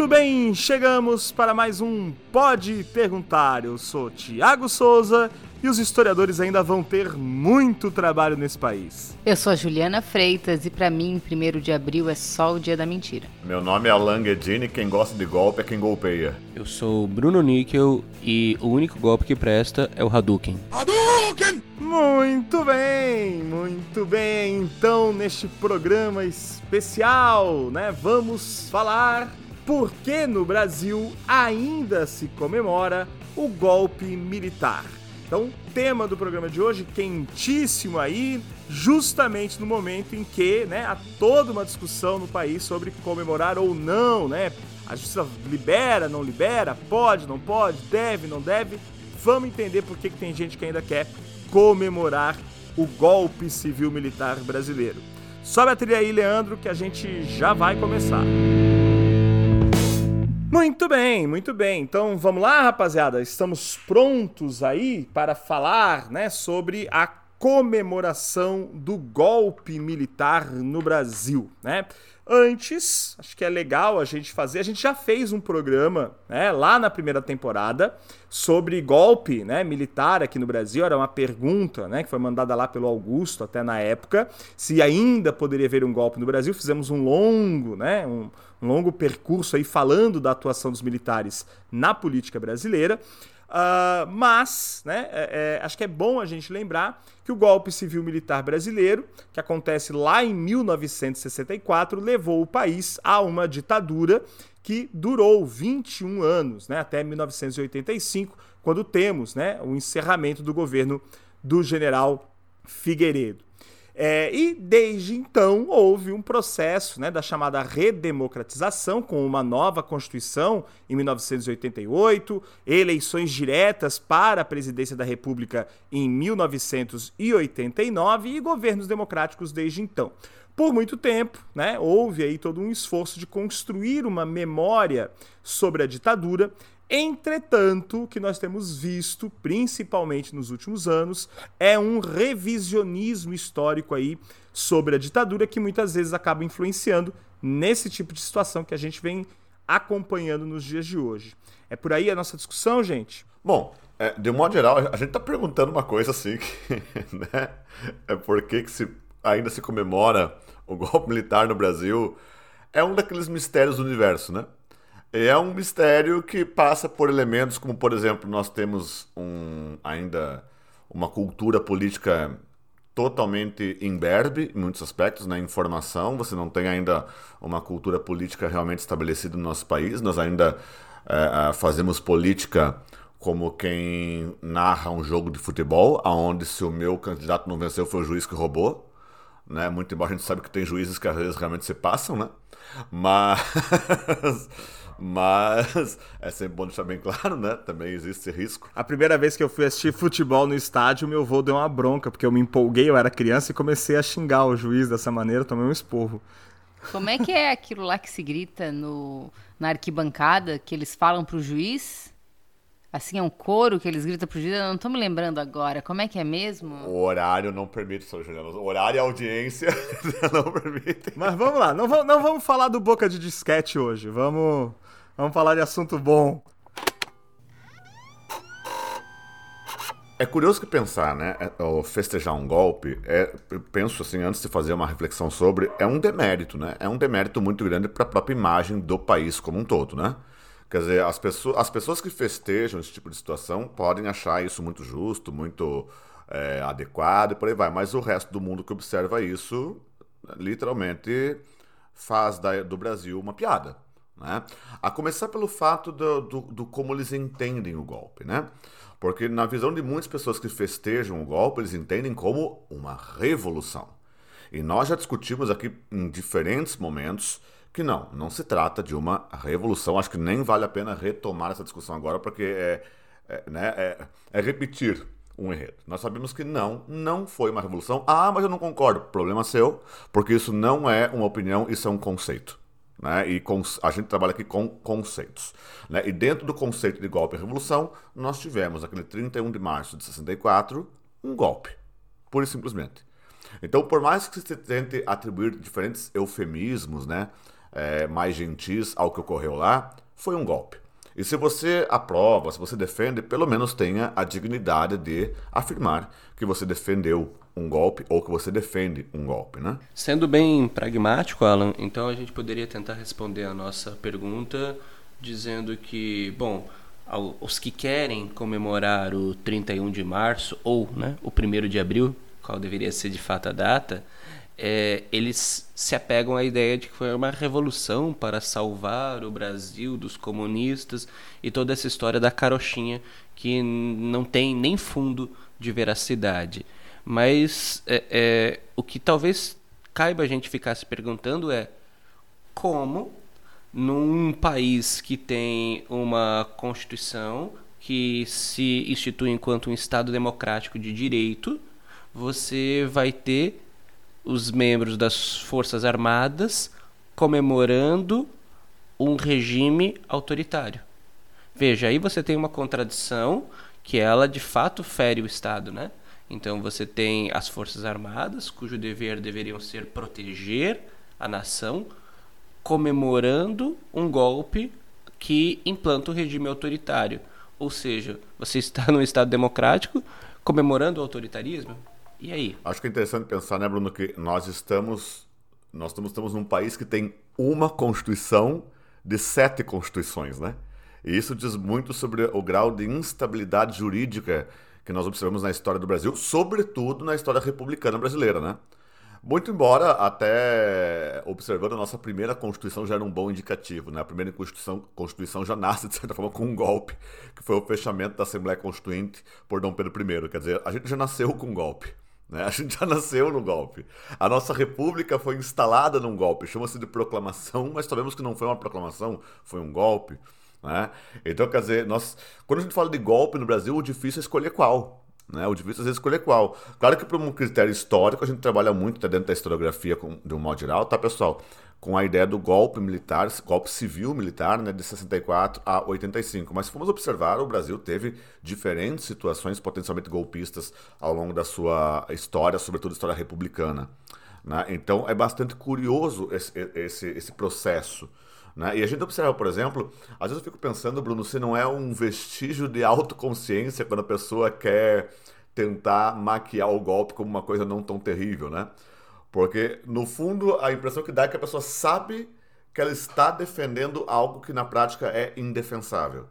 Muito bem, chegamos para mais um Pode Perguntar. Eu sou Tiago Souza e os historiadores ainda vão ter muito trabalho nesse país. Eu sou a Juliana Freitas e para mim, 1 de abril é só o dia da mentira. Meu nome é Alan Guedini, quem gosta de golpe é quem golpeia. Eu sou o Bruno Níquel e o único golpe que presta é o Hadouken. Hadouken! Muito bem, muito bem. Então, neste programa especial, né, vamos falar por que no Brasil ainda se comemora o golpe militar. Então, tema do programa de hoje, quentíssimo aí, justamente no momento em que né, há toda uma discussão no país sobre comemorar ou não, né? A justiça libera, não libera, pode, não pode, deve, não deve. Vamos entender por que, que tem gente que ainda quer comemorar o golpe civil-militar brasileiro. Sobe a trilha aí, Leandro, que a gente já vai começar. Muito bem, muito bem. Então vamos lá, rapaziada. Estamos prontos aí para falar, né, sobre a comemoração do golpe militar no Brasil, né? Antes, acho que é legal a gente fazer. A gente já fez um programa, né, lá na primeira temporada, sobre golpe, né, militar aqui no Brasil. Era uma pergunta, né, que foi mandada lá pelo Augusto até na época, se ainda poderia haver um golpe no Brasil. Fizemos um longo, né, um, um longo percurso aí falando da atuação dos militares na política brasileira. Uh, mas, né, é, é, acho que é bom a gente lembrar que o golpe civil-militar brasileiro, que acontece lá em 1964, levou o país a uma ditadura que durou 21 anos, né, até 1985, quando temos né, o encerramento do governo do general Figueiredo. É, e desde então houve um processo né, da chamada redemocratização, com uma nova Constituição em 1988, eleições diretas para a presidência da República em 1989 e governos democráticos desde então. Por muito tempo, né, houve aí todo um esforço de construir uma memória sobre a ditadura Entretanto, o que nós temos visto, principalmente nos últimos anos, é um revisionismo histórico aí sobre a ditadura que muitas vezes acaba influenciando nesse tipo de situação que a gente vem acompanhando nos dias de hoje. É por aí a nossa discussão, gente? Bom, é, de um modo geral, a gente está perguntando uma coisa assim, que, né? É por que, que se, ainda se comemora o golpe militar no Brasil? É um daqueles mistérios do universo, né? É um mistério que passa por elementos como, por exemplo, nós temos um, ainda uma cultura política totalmente imberbe em muitos aspectos, na né? informação, você não tem ainda uma cultura política realmente estabelecida no nosso país, nós ainda é, fazemos política como quem narra um jogo de futebol, aonde se o meu candidato não venceu foi o juiz que roubou, né? Muito embora a gente sabe que tem juízes que às vezes realmente se passam, né? Mas mas é sempre bom deixar bem claro, né? Também existe esse risco. A primeira vez que eu fui assistir futebol no estádio, meu avô deu uma bronca, porque eu me empolguei, eu era criança e comecei a xingar o juiz dessa maneira, tomei um esporro. Como é que é aquilo lá que se grita no, na arquibancada, que eles falam pro juiz? Assim, é um coro que eles gritam pro juiz, eu não tô me lembrando agora. Como é que é mesmo? O horário não permite, Sr. Juliano. O horário e a audiência não permitem. Mas vamos lá, não, vamos, não vamos falar do boca de disquete hoje. Vamos Vamos falar de assunto bom. É curioso que pensar, né? É, festejar um golpe, é, penso assim, antes de fazer uma reflexão sobre, é um demérito, né? É um demérito muito grande para a própria imagem do país como um todo, né? Quer dizer, as pessoas, as pessoas que festejam esse tipo de situação podem achar isso muito justo, muito é, adequado e por aí vai, mas o resto do mundo que observa isso, literalmente, faz da, do Brasil uma piada. Né? A começar pelo fato do, do, do, como eles entendem o golpe. Né? Porque, na visão de muitas pessoas que festejam o golpe, eles entendem como uma revolução. E nós já discutimos aqui em diferentes momentos que não, não se trata de uma revolução. Acho que nem vale a pena retomar essa discussão agora, porque é, é, né, é, é repetir um enredo. Nós sabemos que não, não foi uma revolução. Ah, mas eu não concordo. Problema seu, porque isso não é uma opinião, isso é um conceito. Né? E com, a gente trabalha aqui com conceitos. Né? E dentro do conceito de golpe e revolução, nós tivemos, aquele 31 de março de 64, um golpe. Pura e simplesmente. Então, por mais que se tente atribuir diferentes eufemismos, né? é, mais gentis ao que ocorreu lá, foi um golpe. E se você aprova, se você defende, pelo menos tenha a dignidade de afirmar que você defendeu um golpe ou que você defende um golpe, né? Sendo bem pragmático, Alan, então a gente poderia tentar responder a nossa pergunta dizendo que, bom, os que querem comemorar o 31 de março ou né, o 1 de abril, qual deveria ser de fato a data, é, eles se apegam à ideia de que foi uma revolução para salvar o Brasil dos comunistas e toda essa história da carochinha que não tem nem fundo de veracidade. Mas é, é, o que talvez caiba a gente ficar se perguntando é como, num país que tem uma constituição que se institui enquanto um Estado democrático de direito, você vai ter os membros das Forças Armadas comemorando um regime autoritário. Veja, aí você tem uma contradição que ela de fato fere o Estado, né? Então você tem as Forças Armadas, cujo dever deveriam ser proteger a nação, comemorando um golpe que implanta o regime autoritário. Ou seja, você está num Estado democrático comemorando o autoritarismo? E aí? Acho que é interessante pensar, né, Bruno, que nós estamos nós estamos, estamos num país que tem uma constituição de sete constituições, né? E isso diz muito sobre o grau de instabilidade jurídica que nós observamos na história do Brasil, sobretudo na história republicana brasileira, né? Muito embora, até observando a nossa primeira Constituição já era um bom indicativo. Né? A primeira Constituição, Constituição já nasce, de certa forma, com um golpe, que foi o fechamento da Assembleia Constituinte por Dom Pedro I. Quer dizer, a gente já nasceu com um golpe. Né? A gente já nasceu no golpe. A nossa república foi instalada num golpe. Chama-se de proclamação, mas sabemos que não foi uma proclamação, foi um golpe. Né? Então, quer dizer, nós, quando a gente fala de golpe no Brasil, o difícil é escolher qual. Né? O difícil às vezes escolher qual. Claro que por um critério histórico a gente trabalha muito tá dentro da historiografia com, de um modo geral, tá, pessoal? Com a ideia do golpe militar, golpe civil militar, né, de 64 a 85. Mas se formos observar, o Brasil teve diferentes situações potencialmente golpistas ao longo da sua história, sobretudo história republicana. Né? Então é bastante curioso esse, esse, esse processo. Né? E a gente observa, por exemplo, às vezes eu fico pensando, Bruno, se não é um vestígio de autoconsciência quando a pessoa quer tentar maquiar o golpe como uma coisa não tão terrível, né? Porque, no fundo, a impressão que dá é que a pessoa sabe que ela está defendendo algo que na prática é indefensável.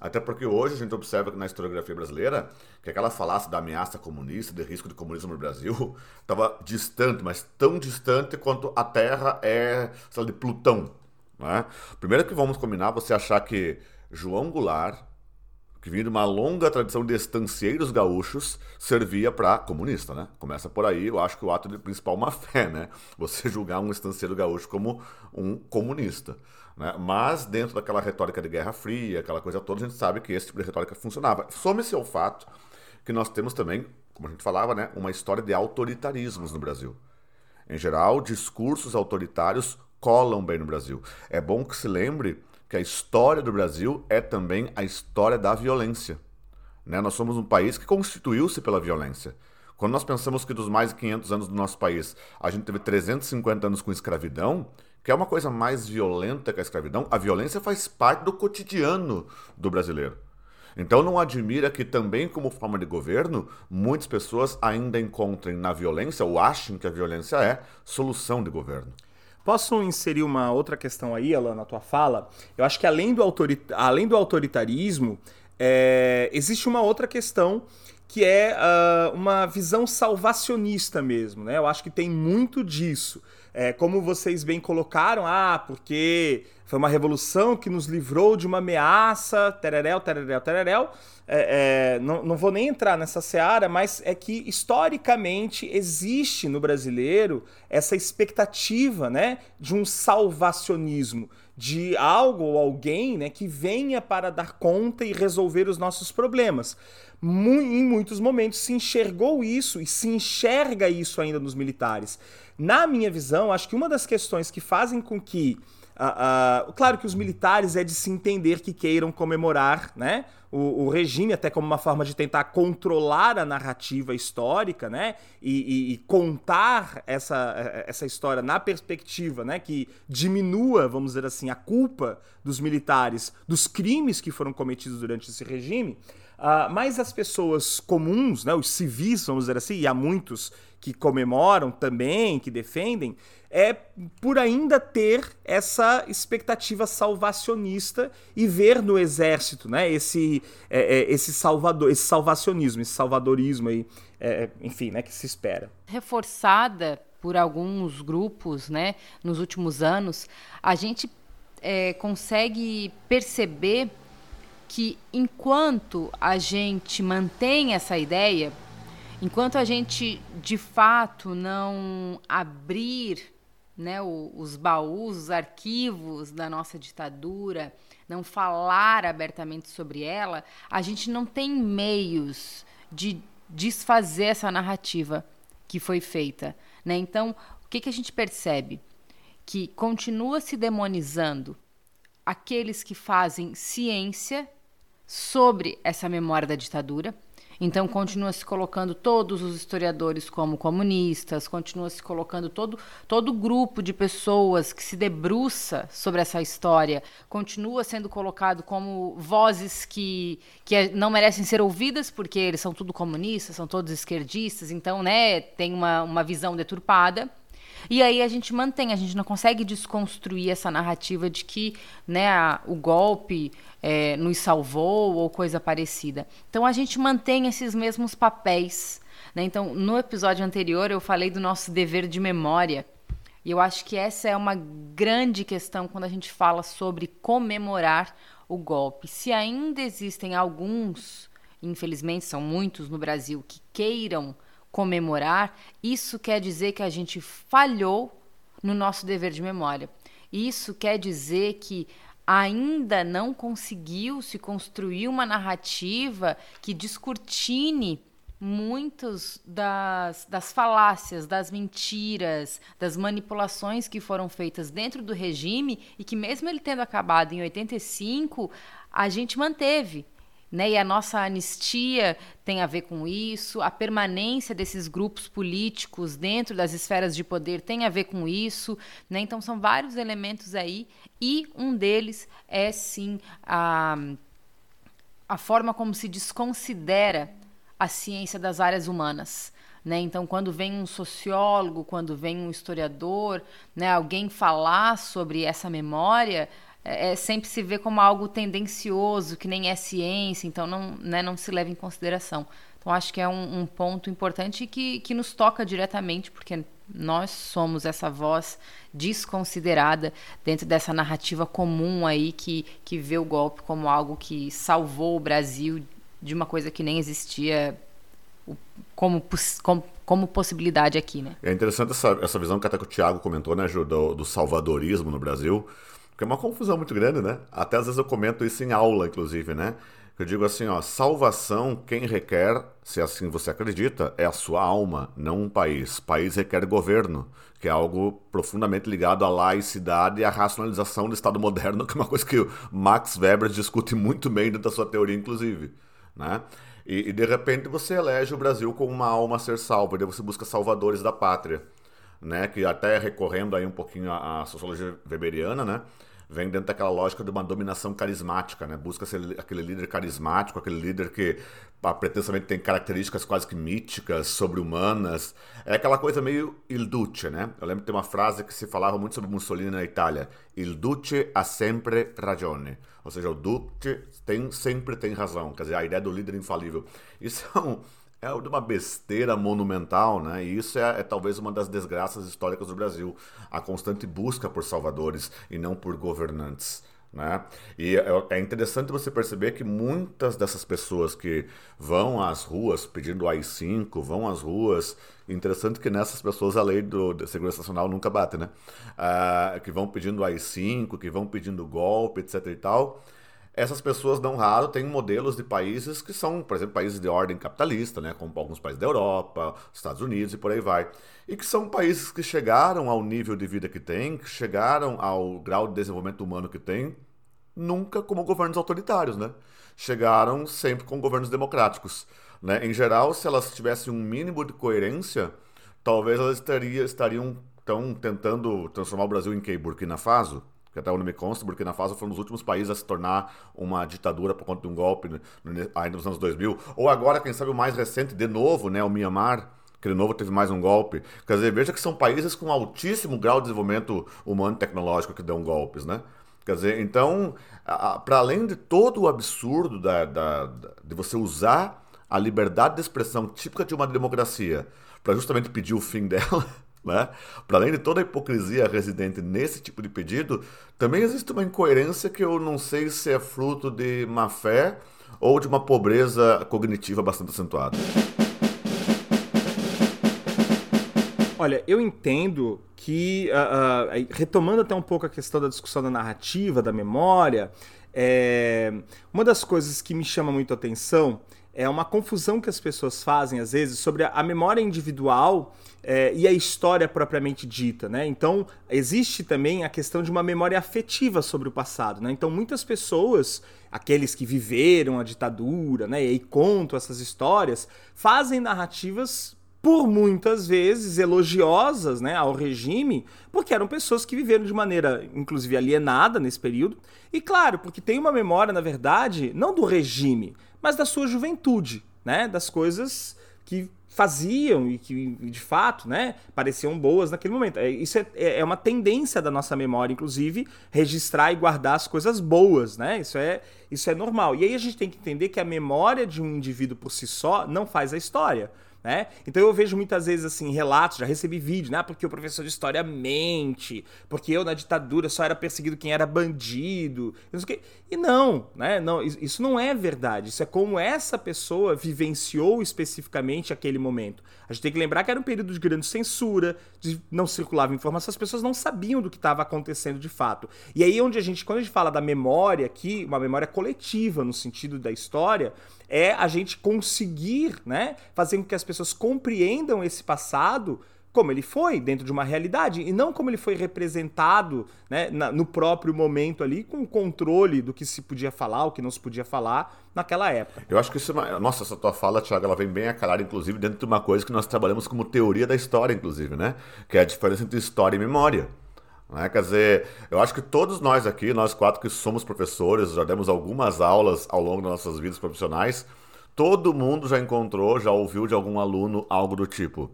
Até porque hoje a gente observa que na historiografia brasileira que aquela falácia da ameaça comunista, de risco de comunismo no Brasil, estava distante, mas tão distante quanto a Terra é, sei lá, de Plutão. Né? Primeiro que vamos combinar, você achar que João Goulart, que vinha de uma longa tradição de estancieiros gaúchos, servia para comunista, né? Começa por aí, eu acho que o ato principal é uma fé, né? Você julgar um estancieiro gaúcho como um comunista. Né? Mas dentro daquela retórica de Guerra Fria, aquela coisa toda, a gente sabe que esse tipo de retórica funcionava. Some-se ao fato que nós temos também, como a gente falava, né, uma história de autoritarismos no Brasil. Em geral, discursos autoritários colam bem no Brasil. É bom que se lembre que a história do Brasil é também a história da violência. Né? Nós somos um país que constituiu-se pela violência. Quando nós pensamos que dos mais de 500 anos do nosso país, a gente teve 350 anos com escravidão, que é uma coisa mais violenta que a escravidão, a violência faz parte do cotidiano do brasileiro. Então não admira que também como forma de governo, muitas pessoas ainda encontrem na violência, ou achem que a violência é, solução de governo. Posso inserir uma outra questão aí, Alan, na tua fala? Eu acho que além do, autorita além do autoritarismo, é... existe uma outra questão que é uh, uma visão salvacionista mesmo, né? Eu acho que tem muito disso. É, como vocês bem colocaram, ah, porque foi uma revolução que nos livrou de uma ameaça, tereréu, tereréu, tereréu. É, é, não, não vou nem entrar nessa seara, mas é que historicamente existe no brasileiro essa expectativa né, de um salvacionismo, de algo ou alguém né, que venha para dar conta e resolver os nossos problemas. em muitos momentos se enxergou isso e se enxerga isso ainda nos militares. Na minha visão, acho que uma das questões que fazem com que Uh, uh, claro que os militares é de se entender que queiram comemorar né, o, o, regime, até como uma forma de tentar controlar a narrativa histórica né, e, e, e, contar essa, essa história na perspectiva né, que diminua, vamos dizer assim, a culpa dos militares dos crimes que foram cometidos durante esse regime. Uh, mas as pessoas comuns, né, os civis, vamos dizer assim, e há muitos que comemoram também, que defendem, é por ainda ter essa expectativa salvacionista e ver no exército, né, esse, é, é, esse salvador, esse salvacionismo, esse salvadorismo aí, é, enfim, né, que se espera. Reforçada por alguns grupos, né, nos últimos anos, a gente é, consegue perceber que enquanto a gente mantém essa ideia, enquanto a gente de fato não abrir né, os baús, os arquivos da nossa ditadura, não falar abertamente sobre ela, a gente não tem meios de desfazer essa narrativa que foi feita. Né? Então, o que, que a gente percebe? Que continua se demonizando aqueles que fazem ciência sobre essa memória da ditadura. Então, continua se colocando todos os historiadores como comunistas, continua se colocando todo, todo grupo de pessoas que se debruça sobre essa história, continua sendo colocado como vozes que, que é, não merecem ser ouvidas, porque eles são tudo comunistas, são todos esquerdistas, então, né, tem uma, uma visão deturpada. E aí a gente mantém, a gente não consegue desconstruir essa narrativa de que né, a, o golpe é, nos salvou ou coisa parecida. Então a gente mantém esses mesmos papéis. Né? Então, no episódio anterior, eu falei do nosso dever de memória. E eu acho que essa é uma grande questão quando a gente fala sobre comemorar o golpe. Se ainda existem alguns, infelizmente são muitos no Brasil, que queiram comemorar, isso quer dizer que a gente falhou no nosso dever de memória. Isso quer dizer que ainda não conseguiu se construir uma narrativa que descortine muitos das, das falácias, das mentiras, das manipulações que foram feitas dentro do regime e que mesmo ele tendo acabado em 85, a gente manteve. Né? E a nossa anistia tem a ver com isso, a permanência desses grupos políticos dentro das esferas de poder tem a ver com isso. Né? Então, são vários elementos aí, e um deles é sim a, a forma como se desconsidera a ciência das áreas humanas. Né? Então, quando vem um sociólogo, quando vem um historiador, né, alguém falar sobre essa memória, é, é, sempre se vê como algo tendencioso, que nem é ciência, então não, né, não se leva em consideração. Então acho que é um, um ponto importante que, que nos toca diretamente, porque nós somos essa voz desconsiderada dentro dessa narrativa comum aí que, que vê o golpe como algo que salvou o Brasil de uma coisa que nem existia como, como, como possibilidade aqui, né? É interessante essa, essa visão que até que o Thiago comentou, né, Ju, do, do salvadorismo no Brasil. Porque é uma confusão muito grande, né? Até às vezes eu comento isso em aula, inclusive, né? Eu digo assim, ó, salvação, quem requer, se assim você acredita, é a sua alma, não um país. País requer governo, que é algo profundamente ligado à laicidade e à racionalização do Estado moderno, que é uma coisa que o Max Weber discute muito bem dentro da sua teoria, inclusive. Né? E, e de repente você elege o Brasil como uma alma a ser salva, e daí você busca salvadores da pátria. Né, que até recorrendo aí um pouquinho à, à sociologia weberiana, né, vem dentro daquela lógica de uma dominação carismática, né? Busca aquele líder carismático, aquele líder que pretensamente tem características quase que míticas, sobre-humanas. É aquela coisa meio il duce, né? Eu lembro de uma frase que se falava muito sobre Mussolini na Itália. Il duce ha sempre ragione. Ou seja, o duce tem, sempre tem razão. Quer dizer, a ideia do líder infalível. Isso é um é uma besteira monumental, né? E isso é, é, talvez uma das desgraças históricas do Brasil, a constante busca por salvadores e não por governantes. Né? E é, é interessante você perceber que muitas dessas pessoas que vão às ruas pedindo AI-5, vão às ruas. Interessante que nessas pessoas a lei do, da Segurança Nacional nunca bate, né? Ah, que vão pedindo AI-5, que vão pedindo golpe, etc e tal essas pessoas não raro têm modelos de países que são, por exemplo, países de ordem capitalista, né, como alguns países da Europa, Estados Unidos e por aí vai. E que são países que chegaram ao nível de vida que têm, que chegaram ao grau de desenvolvimento humano que têm, nunca como governos autoritários, né? Chegaram sempre com governos democráticos. Né? Em geral, se elas tivessem um mínimo de coerência, talvez elas estariam, estariam tão tentando transformar o Brasil em que? Burkina Faso? Que até onde me consta, Burkina Faso foi um dos últimos países a se tornar uma ditadura por conta de um golpe ainda nos anos 2000. Ou agora, quem sabe, o mais recente, de novo, né, o Myanmar, que de novo teve mais um golpe. Quer dizer, veja que são países com altíssimo grau de desenvolvimento humano e tecnológico que dão golpes, né? Quer dizer, então, para além de todo o absurdo da, da, de você usar a liberdade de expressão típica de uma democracia para justamente pedir o fim dela, né? Para além de toda a hipocrisia residente nesse tipo de pedido, também existe uma incoerência que eu não sei se é fruto de má fé ou de uma pobreza cognitiva bastante acentuada. Olha, eu entendo que, uh, uh, retomando até um pouco a questão da discussão da narrativa, da memória, é, uma das coisas que me chama muito a atenção é uma confusão que as pessoas fazem, às vezes, sobre a, memória individual é, e a história propriamente dita, né? Então, existe também a questão de uma memória afetiva sobre o passado, né? Então, muitas pessoas, aqueles que viveram a ditadura, né, e contam essas histórias, fazem narrativas por muitas vezes elogiosas né, ao regime, porque eram pessoas que viveram de maneira, inclusive, alienada nesse período. E claro, porque tem uma memória, na verdade, não do regime, mas da sua juventude, né? Das coisas que faziam e que, de fato, né, pareciam boas naquele momento. É, isso é, é, é uma tendência da nossa memória, inclusive, registrar e guardar as coisas boas, né? Isso é, isso é normal. E aí a gente tem que entender que a memória de um indivíduo por si só não faz a história. Né? Então eu vejo muitas vezes assim relatos, já recebi vídeo, né? Porque o professor de história mente, porque eu na ditadura só era perseguido quem era bandido, não sei o quê. E não, né? Não, isso não é verdade. Isso é como essa pessoa vivenciou especificamente aquele momento. A gente tem que lembrar que era um período de grande censura, de não circulava informação, as pessoas não sabiam do que estava acontecendo de fato. E aí onde a gente, quando a gente fala da memória aqui, uma memória coletiva no sentido da história, é a gente conseguir, né, fazer com que as pessoas compreendam esse passado como ele foi, dentro de uma realidade, e não como ele foi representado né, na, no próprio momento ali, com o controle do que se podia falar, o que não se podia falar naquela época. Eu acho que isso é uma... Nossa, essa tua fala, Thiago, ela vem bem a calar, inclusive, dentro de uma coisa que nós trabalhamos como teoria da história, inclusive, né? Que é a diferença entre história e memória. Né? Quer dizer, eu acho que todos nós aqui, nós quatro que somos professores, já demos algumas aulas ao longo das nossas vidas profissionais, todo mundo já encontrou, já ouviu de algum aluno algo do tipo: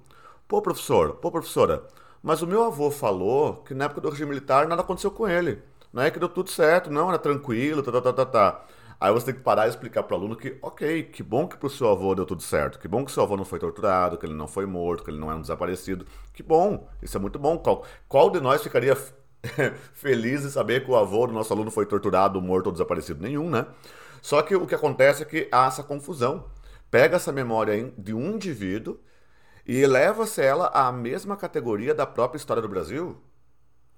Pô, professor, pô, professora, mas o meu avô falou que na época do regime militar nada aconteceu com ele. Não é que deu tudo certo, não, era tranquilo, tá, tá, tá, tá, tá. Aí você tem que parar e explicar para o aluno que, ok, que bom que para o seu avô deu tudo certo, que bom que seu avô não foi torturado, que ele não foi morto, que ele não é um desaparecido. Que bom, isso é muito bom. Qual, qual de nós ficaria feliz em saber que o avô do nosso aluno foi torturado, morto ou desaparecido? Nenhum, né? Só que o que acontece é que há essa confusão. Pega essa memória de um indivíduo e eleva-se ela à mesma categoria da própria história do Brasil.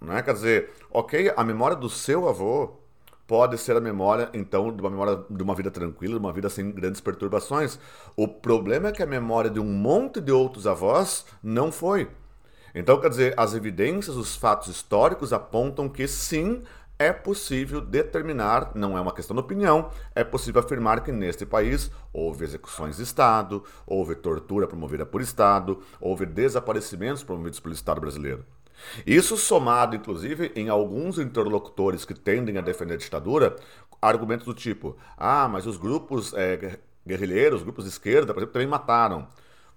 Né? Quer dizer, ok, a memória do seu avô pode ser a memória, então, de uma memória de uma vida tranquila, de uma vida sem grandes perturbações. O problema é que a memória de um monte de outros avós não foi. Então, quer dizer, as evidências, os fatos históricos apontam que sim, é possível determinar, não é uma questão de opinião, é possível afirmar que neste país houve execuções de Estado, houve tortura promovida por Estado, houve desaparecimentos promovidos pelo Estado brasileiro. Isso somado, inclusive, em alguns interlocutores que tendem a defender a ditadura, argumentos do tipo: ah, mas os grupos é, guerrilheiros, grupos de esquerda, por exemplo, também mataram.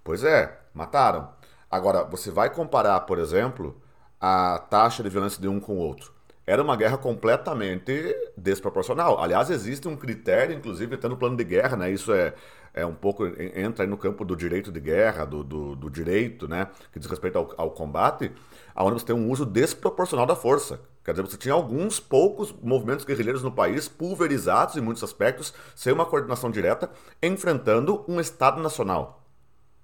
Pois é, mataram. Agora, você vai comparar, por exemplo, a taxa de violência de um com o outro. Era uma guerra completamente desproporcional. Aliás, existe um critério, inclusive, até no plano de guerra, né? Isso é, é um pouco entra no campo do direito de guerra, do, do, do direito, né? Que diz respeito ao, ao combate onde você tem um uso desproporcional da força. Quer dizer, você tinha alguns poucos movimentos guerrilheiros no país, pulverizados em muitos aspectos, sem uma coordenação direta, enfrentando um Estado nacional.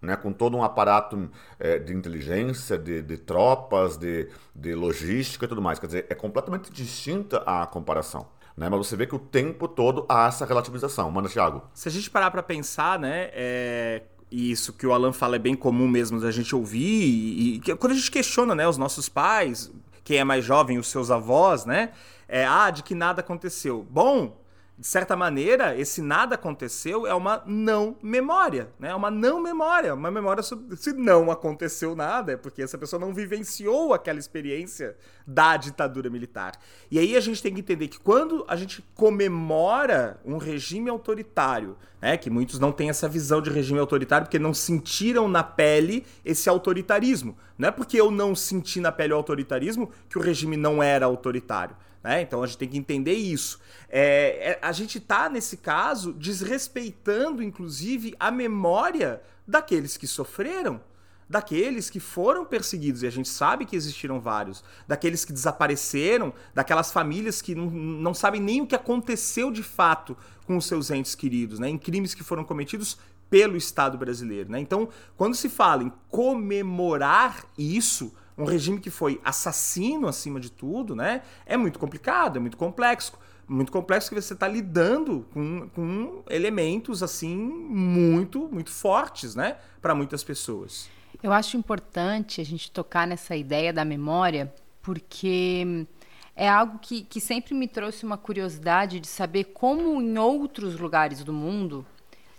Né, com todo um aparato é, de inteligência, de, de tropas, de, de logística e tudo mais. Quer dizer, é completamente distinta a comparação. Né? Mas você vê que o tempo todo há essa relativização. Manda, Thiago. Se a gente parar para pensar, né, é, e isso que o Alan fala é bem comum mesmo da gente ouvir, e, e, quando a gente questiona, né, os nossos pais, quem é mais jovem, os seus avós, né, é, ah, de que nada aconteceu. Bom, de certa maneira, esse nada aconteceu é uma não memória, né? É uma não memória, uma memória sobre se não aconteceu nada, é porque essa pessoa não vivenciou aquela experiência da ditadura militar. E aí a gente tem que entender que quando a gente comemora um regime autoritário, né, que muitos não têm essa visão de regime autoritário porque não sentiram na pele esse autoritarismo. Não é porque eu não senti na pele o autoritarismo que o regime não era autoritário. Né? Então a gente tem que entender isso. É, é, a gente está, nesse caso, desrespeitando, inclusive, a memória daqueles que sofreram, daqueles que foram perseguidos, e a gente sabe que existiram vários, daqueles que desapareceram, daquelas famílias que não, não sabem nem o que aconteceu de fato com os seus entes queridos, né? em crimes que foram cometidos pelo Estado brasileiro. Né? Então, quando se fala em comemorar isso, um regime que foi assassino acima de tudo, né? É muito complicado, é muito complexo. Muito complexo que você está lidando com, com elementos assim muito, muito fortes, né? Para muitas pessoas. Eu acho importante a gente tocar nessa ideia da memória, porque é algo que, que sempre me trouxe uma curiosidade de saber como em outros lugares do mundo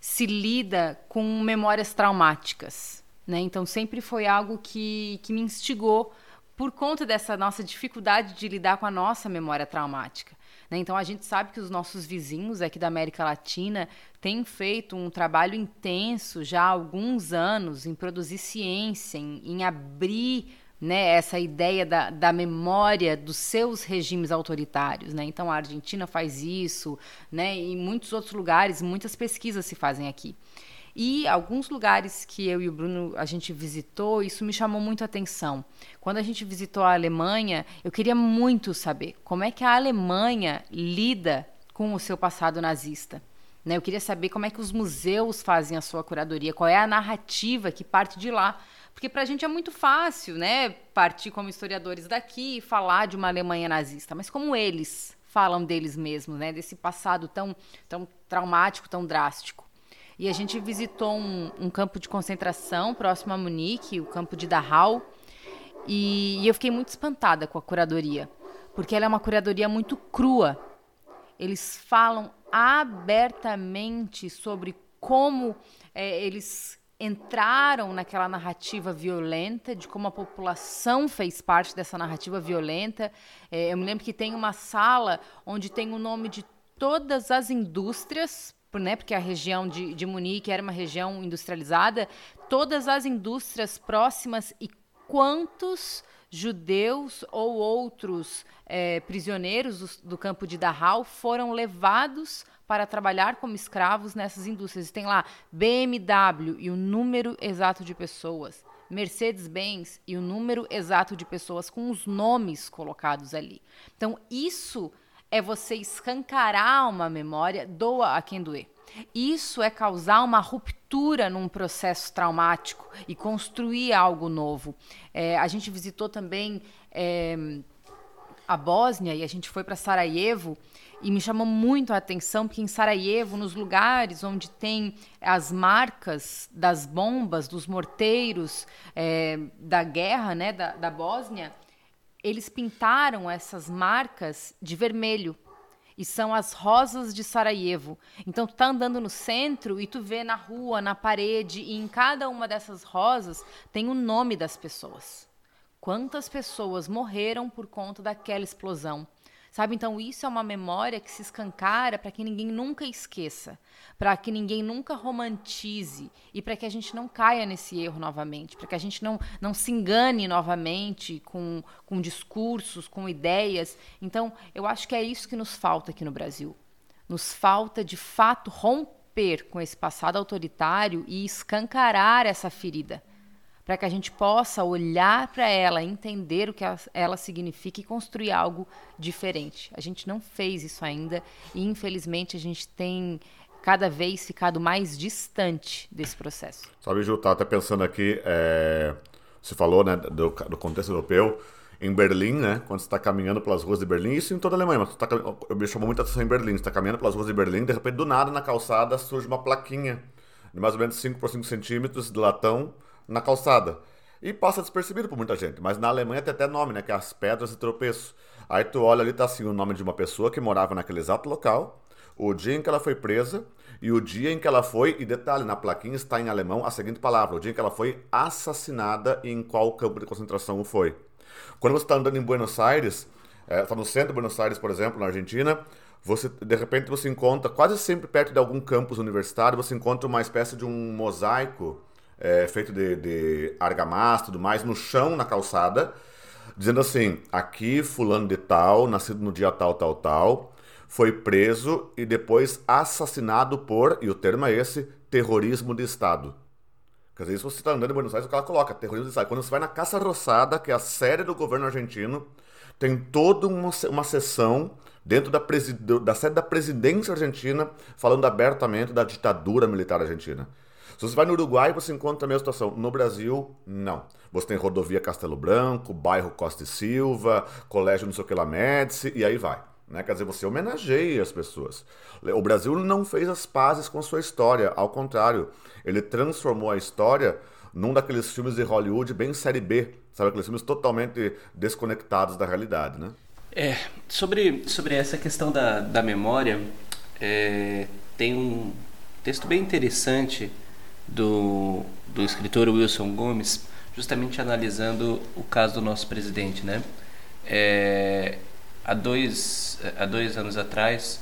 se lida com memórias traumáticas. Né? Então sempre foi algo que, que me instigou por conta dessa nossa dificuldade de lidar com a nossa memória traumática. Né? Então a gente sabe que os nossos vizinhos aqui da América Latina têm feito um trabalho intenso já há alguns anos em produzir ciência, em, em abrir né, essa ideia da, da memória dos seus regimes autoritários. Né? Então a Argentina faz isso, né, e em muitos outros lugares, muitas pesquisas se fazem aqui. E alguns lugares que eu e o Bruno a gente visitou, isso me chamou muito a atenção. Quando a gente visitou a Alemanha, eu queria muito saber como é que a Alemanha lida com o seu passado nazista. Né? Eu queria saber como é que os museus fazem a sua curadoria, qual é a narrativa que parte de lá. Porque para a gente é muito fácil né, partir como historiadores daqui e falar de uma Alemanha nazista, mas como eles falam deles mesmos, né, desse passado tão, tão traumático, tão drástico. E a gente visitou um, um campo de concentração próximo a Munique, o campo de Dachau. E, e eu fiquei muito espantada com a curadoria, porque ela é uma curadoria muito crua. Eles falam abertamente sobre como é, eles entraram naquela narrativa violenta, de como a população fez parte dessa narrativa violenta. É, eu me lembro que tem uma sala onde tem o nome de todas as indústrias né, porque a região de, de Munique era uma região industrializada, todas as indústrias próximas e quantos judeus ou outros é, prisioneiros do, do, campo de Dachau foram levados para trabalhar como escravos nessas indústrias. Tem lá BMW e o número exato de pessoas, Mercedes-Benz e o número exato de pessoas com os nomes colocados ali. Então, isso é você escancarar uma memória, doa a quem doer. Isso é causar uma ruptura num processo traumático e construir algo novo. É, a gente visitou também é, a Bósnia e a gente foi para Sarajevo e me chamou muito a atenção porque em Sarajevo, nos lugares onde tem as marcas das bombas, dos morteiros é, da guerra, né, da, da Bósnia, eles pintaram essas marcas de vermelho. E são as rosas de Sarajevo. Então tu tá andando no centro e tu vê na rua, na parede, e em cada uma dessas rosas tem o nome das pessoas. Quantas pessoas morreram por conta daquela explosão? Sabe? Então, isso é uma memória que se escancara para que ninguém nunca esqueça, para que ninguém nunca romantize e para que a gente não caia nesse erro novamente, para que a gente não, não se engane novamente com, com discursos, com ideias. Então, eu acho que é isso que nos falta aqui no Brasil. Nos falta, de fato, romper com esse passado autoritário e escancarar essa ferida para que a gente possa olhar para ela, entender o que ela significa e construir algo diferente. A gente não fez isso ainda e, infelizmente, a gente tem cada vez ficado mais distante desse processo. Sabe, Ju, tá até pensando aqui, é... você falou né, do, do contexto europeu, em Berlim, né? Quando você está caminhando pelas ruas de Berlim, isso em toda a Alemanha, mas tá, me chamou muita atenção em Berlim. Você está caminhando pelas ruas de Berlim, de repente, do nada, na calçada, surge uma plaquinha de mais ou menos 5 por 5 centímetros de latão na calçada. E passa despercebido por muita gente. Mas na Alemanha tem até nome, né? Que é as pedras de tropeço. Aí tu olha ali, tá assim, o nome de uma pessoa que morava naquele exato local, o dia em que ela foi presa e o dia em que ela foi, e detalhe, na plaquinha está em alemão a seguinte palavra, o dia em que ela foi assassinada e em qual campo de concentração foi. Quando você está andando em Buenos Aires, está tá no centro de Buenos Aires, por exemplo, na Argentina, você de repente você encontra, quase sempre perto de algum campus universitário, você encontra uma espécie de um mosaico é, feito de, de argamassa e tudo mais no chão, na calçada, dizendo assim: aqui, fulano de tal, nascido no dia tal, tal, tal, foi preso e depois assassinado por, e o termo é esse, terrorismo de Estado. Quer dizer, se você está andando em Buenos Aires, o cara coloca terrorismo de Estado. Quando você vai na Caça Roçada, que é a série do governo argentino, tem toda uma, uma sessão dentro da, da sede da presidência argentina falando abertamente da ditadura militar argentina. Se você vai no Uruguai, você encontra a mesma situação. No Brasil, não. Você tem rodovia Castelo Branco, bairro Costa e Silva, colégio não sei o que lá, Médici, e aí vai. Né? Quer dizer, você homenageia as pessoas. O Brasil não fez as pazes com sua história, ao contrário, ele transformou a história num daqueles filmes de Hollywood bem série B, sabe? Aqueles filmes totalmente desconectados da realidade, né? É, sobre, sobre essa questão da, da memória, é, tem um texto bem interessante do, do escritor Wilson Gomes, justamente analisando o caso do nosso presidente, né? É, há dois, há dois anos atrás,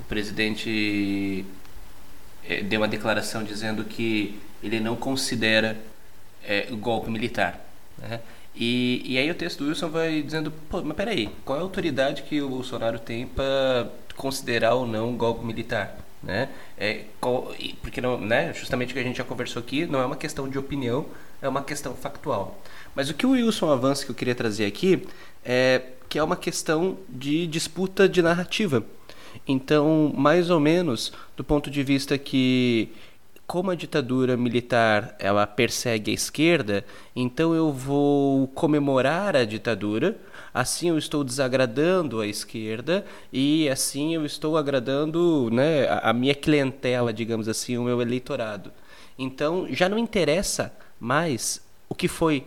o presidente é, deu uma declaração dizendo que ele não considera é, o golpe militar. Né? E, e aí o texto do Wilson vai dizendo, pô, mas peraí, qual é a autoridade que o Bolsonaro tem para considerar ou não um golpe militar? Né? É, porque não, né, justamente o que a gente já conversou aqui, não é uma questão de opinião, é uma questão factual. Mas o que o Wilson avança que eu queria trazer aqui é que é uma questão de disputa de narrativa. Então, mais ou menos, do ponto de vista que como a ditadura militar ela persegue a esquerda, então eu vou comemorar a ditadura, assim eu estou desagradando a esquerda e assim eu estou agradando né, a minha clientela, digamos assim, o meu eleitorado. Então já não interessa mais o que foi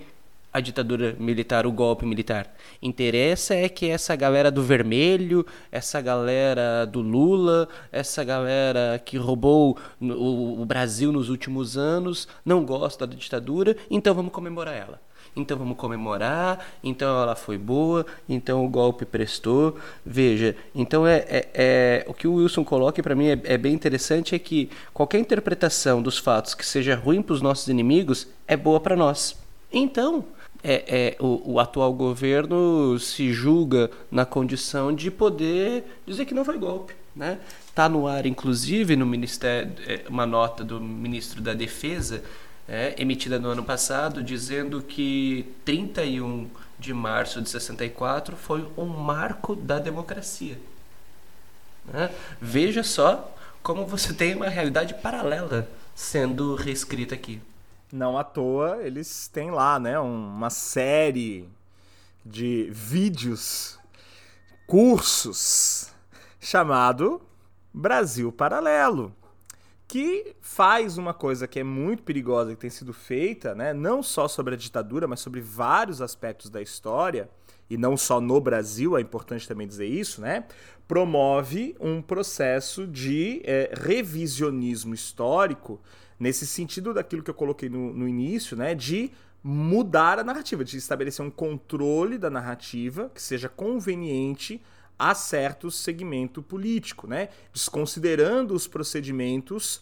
a ditadura militar, o golpe militar. Interessa é que essa galera do vermelho, essa galera do Lula, essa galera que roubou o, Brasil nos últimos anos, não gosta da ditadura, então vamos comemorar ela. Então vamos comemorar, então ela foi boa, então o golpe prestou. Veja, então é, é, é o que o Wilson coloca para mim é, é bem interessante é que qualquer interpretação dos fatos que seja ruim para os nossos inimigos é boa para nós. Então, é, é, o, o, atual governo se julga na condição de poder dizer que não foi golpe. Né? Está no ar, inclusive, no ministério, é, uma nota do ministro da Defesa, é, emitida no ano passado, dizendo que 31 de março de 64 foi um marco da democracia. Né? Veja só como você tem uma realidade paralela sendo reescrita aqui. Não à toa, eles têm lá, né, uma série de vídeos, cursos, chamado Brasil Paralelo, que faz uma coisa que é muito perigosa que tem sido feita, né, não só sobre a ditadura, mas sobre vários aspectos da história, e não só no Brasil, é importante também dizer isso, né? Promove um processo de é, revisionismo histórico nesse sentido daquilo que eu coloquei no, no início, né, de mudar a narrativa, de estabelecer um controle da narrativa que seja conveniente a certo segmento político, né, desconsiderando os procedimentos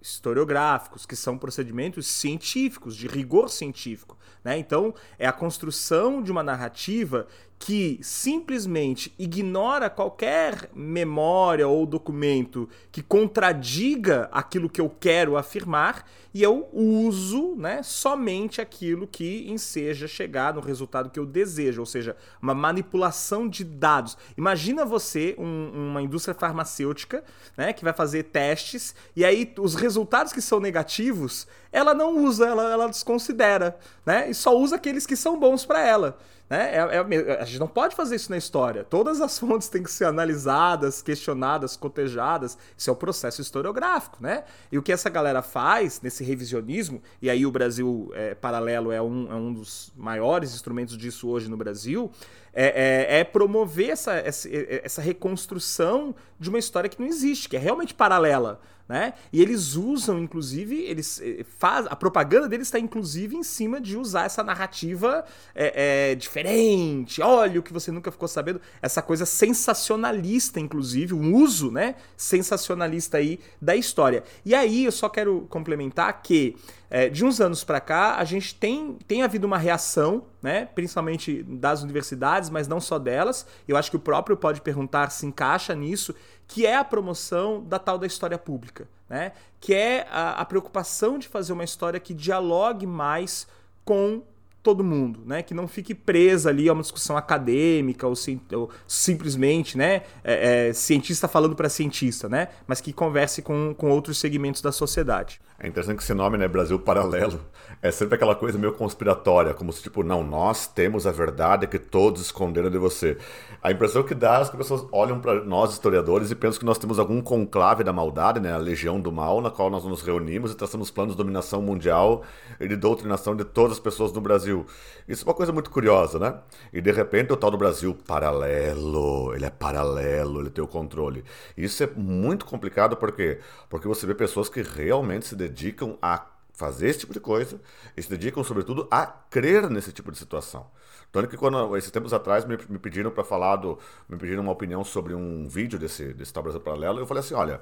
historiográficos, que são procedimentos científicos, de rigor científico. Né? Então, é a construção de uma narrativa que simplesmente ignora qualquer memória ou documento que contradiga aquilo que eu quero afirmar e eu uso né, somente aquilo que enseja chegar no resultado que eu desejo, ou seja, uma manipulação de dados. Imagina você, um, uma indústria farmacêutica, né, que vai fazer testes e aí os resultados que são negativos, ela não usa, ela, ela desconsidera, né, e só usa aqueles que são bons para ela. Né? É, é, a gente não pode fazer isso na história. Todas as fontes têm que ser analisadas, questionadas, cotejadas. Isso é um processo historiográfico, né? E o que essa galera faz nesse revisionismo, e aí o Brasil é, paralelo é um, é um dos maiores instrumentos disso hoje no Brasil, é, é, é, promover essa, essa, essa, reconstrução de uma história que não existe, que é realmente paralela. Né? E eles usam, inclusive, eles faz, a propaganda deles está inclusive em cima de usar essa narrativa é, é, diferente. Olha o que você nunca ficou sabendo. Essa coisa sensacionalista, inclusive, um uso né, sensacionalista aí da história. E aí eu só quero complementar que é, de uns anos para cá, a gente tem, tem havido uma reação, né, principalmente das universidades, mas não só delas. Eu acho que o próprio pode perguntar se encaixa nisso, que é a promoção da tal da história pública, né? Que é a, a preocupação de fazer uma história que dialogue mais com todo mundo, né? Que não fique presa ali a uma discussão acadêmica ou, ou simplesmente, né? É, é, cientista falando para cientista, né? Mas que converse com, com outros segmentos da sociedade. É interessante que esse nome, né, Brasil Paralelo, é sempre aquela coisa meio conspiratória, como se tipo, não, nós temos a verdade que todos esconderam de você. A impressão que dá é que as pessoas olham para nós historiadores e pensam que nós temos algum conclave da maldade, né, a legião do mal, na qual nós nos reunimos e traçamos planos de dominação mundial e de doutrinação de todas as pessoas no Brasil. Isso é uma coisa muito curiosa, né? E de repente o tal do Brasil paralelo, ele é paralelo, ele tem o controle. Isso é muito complicado porque porque você vê pessoas que realmente se dedicam a fazer esse tipo de coisa e se dedicam, sobretudo, a crer nesse tipo de situação. Tanto que quando, esses tempos atrás, me, me pediram para falar do. me pediram uma opinião sobre um vídeo desse, desse tal Brasil Paralelo, eu falei assim: olha.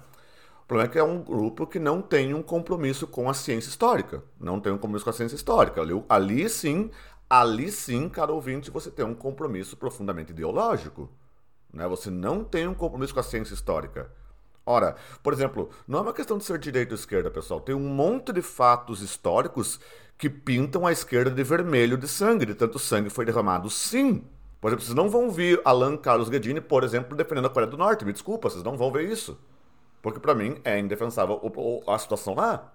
Problema é que é um grupo que não tem um compromisso com a ciência histórica. Não tem um compromisso com a ciência histórica. Ali, ali sim, ali sim, caro ouvinte, você tem um compromisso profundamente ideológico. Né? Você não tem um compromisso com a ciência histórica. Ora, por exemplo, não é uma questão de ser direita ou esquerda, pessoal. Tem um monte de fatos históricos que pintam a esquerda de vermelho de sangue, de tanto sangue foi derramado, sim. Por exemplo, vocês não vão ver Alan Carlos Guedini, por exemplo, defendendo a Coreia do Norte. Me desculpa, vocês não vão ver isso. Porque para mim é indefensável a situação lá.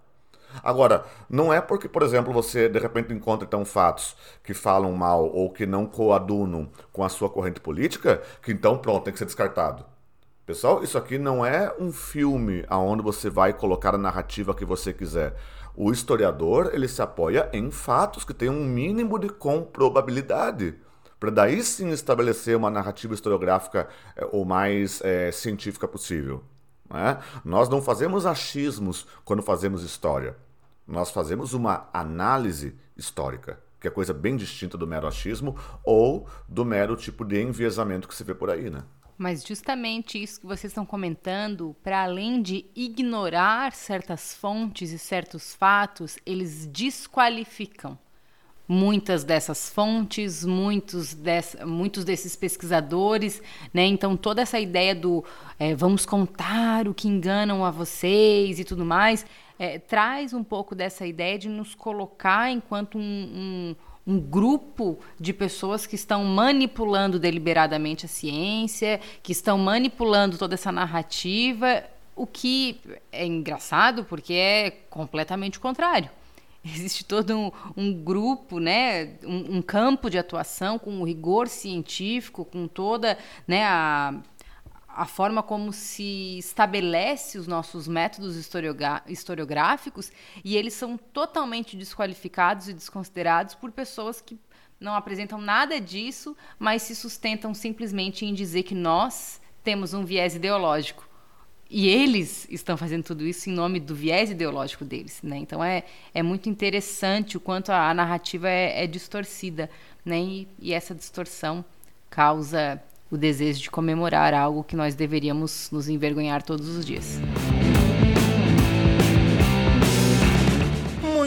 Agora, não é porque, por exemplo, você de repente encontra então fatos que falam mal ou que não coadunam com a sua corrente política, que então pronto, tem que ser descartado. Pessoal, isso aqui não é um filme aonde você vai colocar a narrativa que você quiser. O historiador, ele se apoia em fatos que têm um mínimo de comprobabilidade, para daí sim estabelecer uma narrativa historiográfica é, o mais é, científica possível. Né? Nós não fazemos achismos quando fazemos história. Nós fazemos uma análise histórica, que é coisa bem distinta do mero achismo ou do mero tipo de enviesamento que se vê por aí, né? Mas justamente isso que vocês estão comentando, para além de ignorar certas fontes e certos fatos, eles desqualificam muitas dessas fontes, muitos, dessa, muitos desses pesquisadores, né? Então toda essa ideia do é, vamos contar o que enganam a vocês e tudo mais, é, traz um pouco dessa ideia de nos colocar enquanto um, um um grupo de pessoas que estão manipulando deliberadamente a ciência, que estão manipulando toda essa narrativa, o que é engraçado porque é completamente o contrário. Existe todo um, um grupo, né, um, um, campo de atuação com um rigor científico, com toda né, a a forma como se estabelece os nossos métodos historiográficos e eles são totalmente desqualificados e desconsiderados por pessoas que não apresentam nada disso, mas se sustentam simplesmente em dizer que nós temos um viés ideológico. E eles estão fazendo tudo isso em nome do viés ideológico deles. Né? Então é, é muito interessante o quanto a, a narrativa é, é distorcida. Né? E, e essa distorção causa o desejo de comemorar algo que nós deveríamos nos envergonhar todos os dias.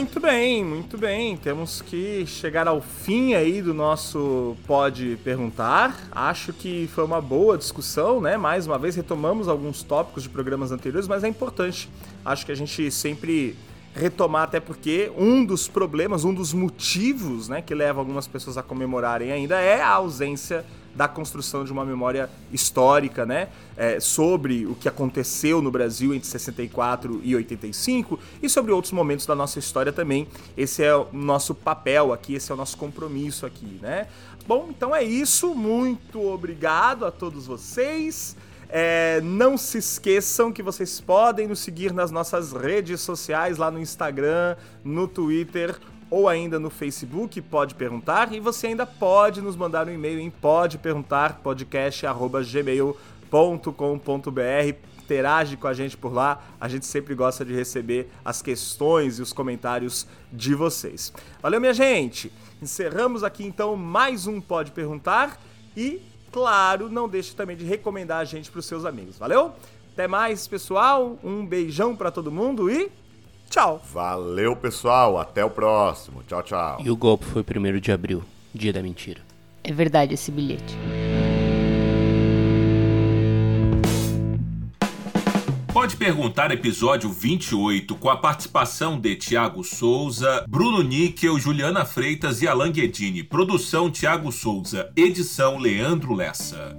Muito bem, muito bem. Temos que chegar ao fim aí do nosso Pode Perguntar. Acho que foi uma boa discussão, né? Mais uma vez retomamos alguns tópicos de programas anteriores, mas é importante. Acho que a gente sempre retomar, até porque um dos problemas, um dos motivos né, que leva algumas pessoas a comemorarem ainda é a ausência da construção de uma memória histórica, né, é, sobre o que aconteceu no Brasil entre 64 e 85 e sobre outros momentos da nossa história também. Esse é o nosso papel aqui, esse é o nosso compromisso aqui, né? Bom, então é isso. Muito obrigado a todos vocês. É, não se esqueçam que vocês podem nos seguir nas nossas redes sociais, lá no Instagram, no Twitter ou ainda no Facebook, pode perguntar, e você ainda pode nos mandar um e-mail em pode perguntar podcast@gmail.com.br. Interage com a gente por lá, a gente sempre gosta de receber as questões e os comentários de vocês. Valeu, minha gente! Encerramos aqui então mais um Pode Perguntar e, claro, não deixe também de recomendar a gente para os seus amigos. Valeu? Até mais, pessoal. Um beijão para todo mundo e Tchau. Valeu, pessoal. Até o próximo. Tchau, tchau. E o golpe foi 1 de abril, dia da mentira. É verdade esse bilhete. Pode perguntar episódio 28 com a participação de Tiago Souza, Bruno Níquel, Juliana Freitas e Alan Guedini. Produção Tiago Souza, edição Leandro Lessa.